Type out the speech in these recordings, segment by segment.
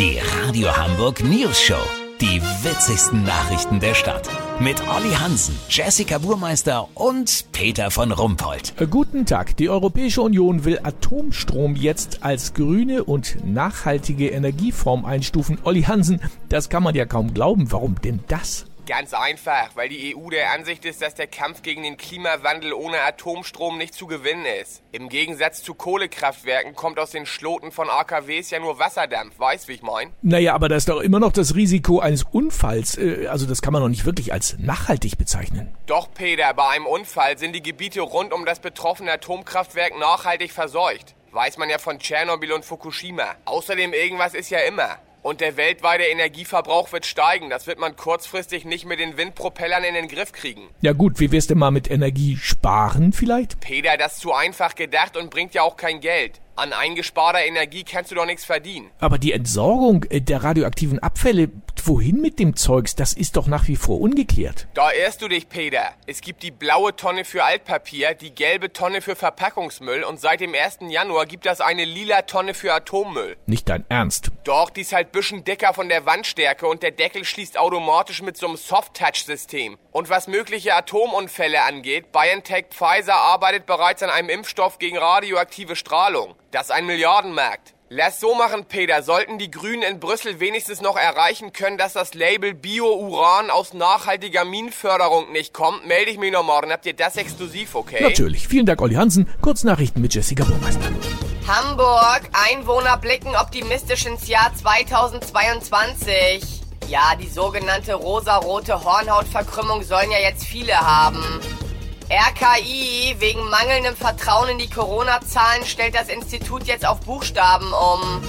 Die Radio Hamburg News Show. Die witzigsten Nachrichten der Stadt. Mit Olli Hansen, Jessica Burmeister und Peter von Rumpold. Äh, Guten Tag. Die Europäische Union will Atomstrom jetzt als grüne und nachhaltige Energieform einstufen. Olli Hansen, das kann man ja kaum glauben. Warum denn das? Ganz einfach, weil die EU der Ansicht ist, dass der Kampf gegen den Klimawandel ohne Atomstrom nicht zu gewinnen ist. Im Gegensatz zu Kohlekraftwerken kommt aus den Schloten von AKWs ja nur Wasserdampf, weißt wie ich mein? Naja, aber da ist doch immer noch das Risiko eines Unfalls. Äh, Also das kann man doch nicht wirklich als nachhaltig bezeichnen. Doch, Peter, bei einem Unfall sind die Gebiete rund um das betroffene Atomkraftwerk nachhaltig verseucht. Weiß man ja von Tschernobyl und Fukushima. Außerdem irgendwas ist ja immer. Und der weltweite Energieverbrauch wird steigen. Das wird man kurzfristig nicht mit den Windpropellern in den Griff kriegen. Ja gut, wie wär's denn mal mit Energie sparen vielleicht? Peter, das ist zu einfach gedacht und bringt ja auch kein Geld. An eingesparter Energie kannst du doch nichts verdienen. Aber die Entsorgung äh, der radioaktiven Abfälle, wohin mit dem Zeugs, das ist doch nach wie vor ungeklärt. Da irrst du dich, Peter. Es gibt die blaue Tonne für Altpapier, die gelbe Tonne für Verpackungsmüll und seit dem 1. Januar gibt es eine lila Tonne für Atommüll. Nicht dein Ernst. Doch, die ist halt bisschen dicker von der Wandstärke und der Deckel schließt automatisch mit so einem Soft-Touch-System. Und was mögliche Atomunfälle angeht, BioNTech Pfizer arbeitet bereits an einem Impfstoff gegen radioaktive Strahlung. Das ist ein Milliardenmarkt. Lass so machen, Peter. Sollten die Grünen in Brüssel wenigstens noch erreichen können, dass das Label Bio-Uran aus nachhaltiger Minenförderung nicht kommt, melde ich mich noch morgen. Habt ihr das exklusiv, okay? Natürlich. Vielen Dank, Olli Hansen. Kurznachrichten mit Jessica Burmeister. Hamburg, Einwohner blicken optimistisch ins Jahr 2022. Ja, die sogenannte rosarote Hornhautverkrümmung sollen ja jetzt viele haben. RKI, wegen mangelndem Vertrauen in die Corona-Zahlen stellt das Institut jetzt auf Buchstaben um.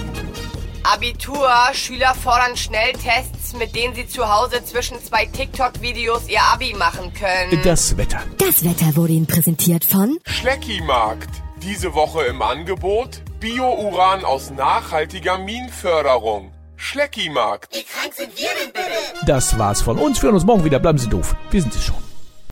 Abitur, Schüler fordern Schnelltests, mit denen sie zu Hause zwischen zwei TikTok-Videos ihr Abi machen können. Das Wetter. Das Wetter wurde Ihnen präsentiert von Schleckimarkt. Diese Woche im Angebot Bio-Uran aus nachhaltiger Minenförderung. Schleckimarkt. Das war's von uns. Wir hören uns morgen wieder. Bleiben Sie doof. Wir sind es schon.